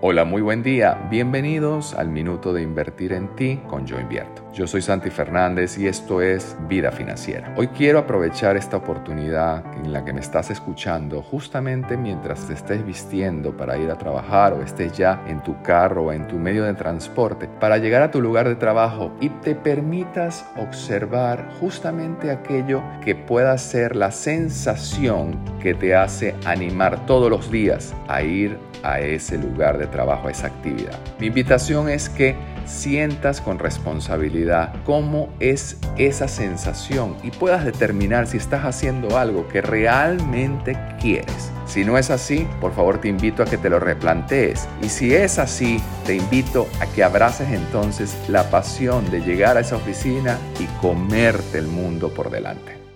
Hola, muy buen día. Bienvenidos al Minuto de Invertir en Ti con Yo Invierto. Yo soy Santi Fernández y esto es Vida Financiera. Hoy quiero aprovechar esta oportunidad en la que me estás escuchando justamente mientras te estés vistiendo para ir a trabajar o estés ya en tu carro o en tu medio de transporte para llegar a tu lugar de trabajo y te permitas observar justamente aquello que pueda ser la sensación que te hace animar todos los días a ir a ese lugar de trabajo, a esa actividad. Mi invitación es que sientas con responsabilidad cómo es esa sensación y puedas determinar si estás haciendo algo que realmente quieres. Si no es así, por favor te invito a que te lo replantees. Y si es así, te invito a que abraces entonces la pasión de llegar a esa oficina y comerte el mundo por delante.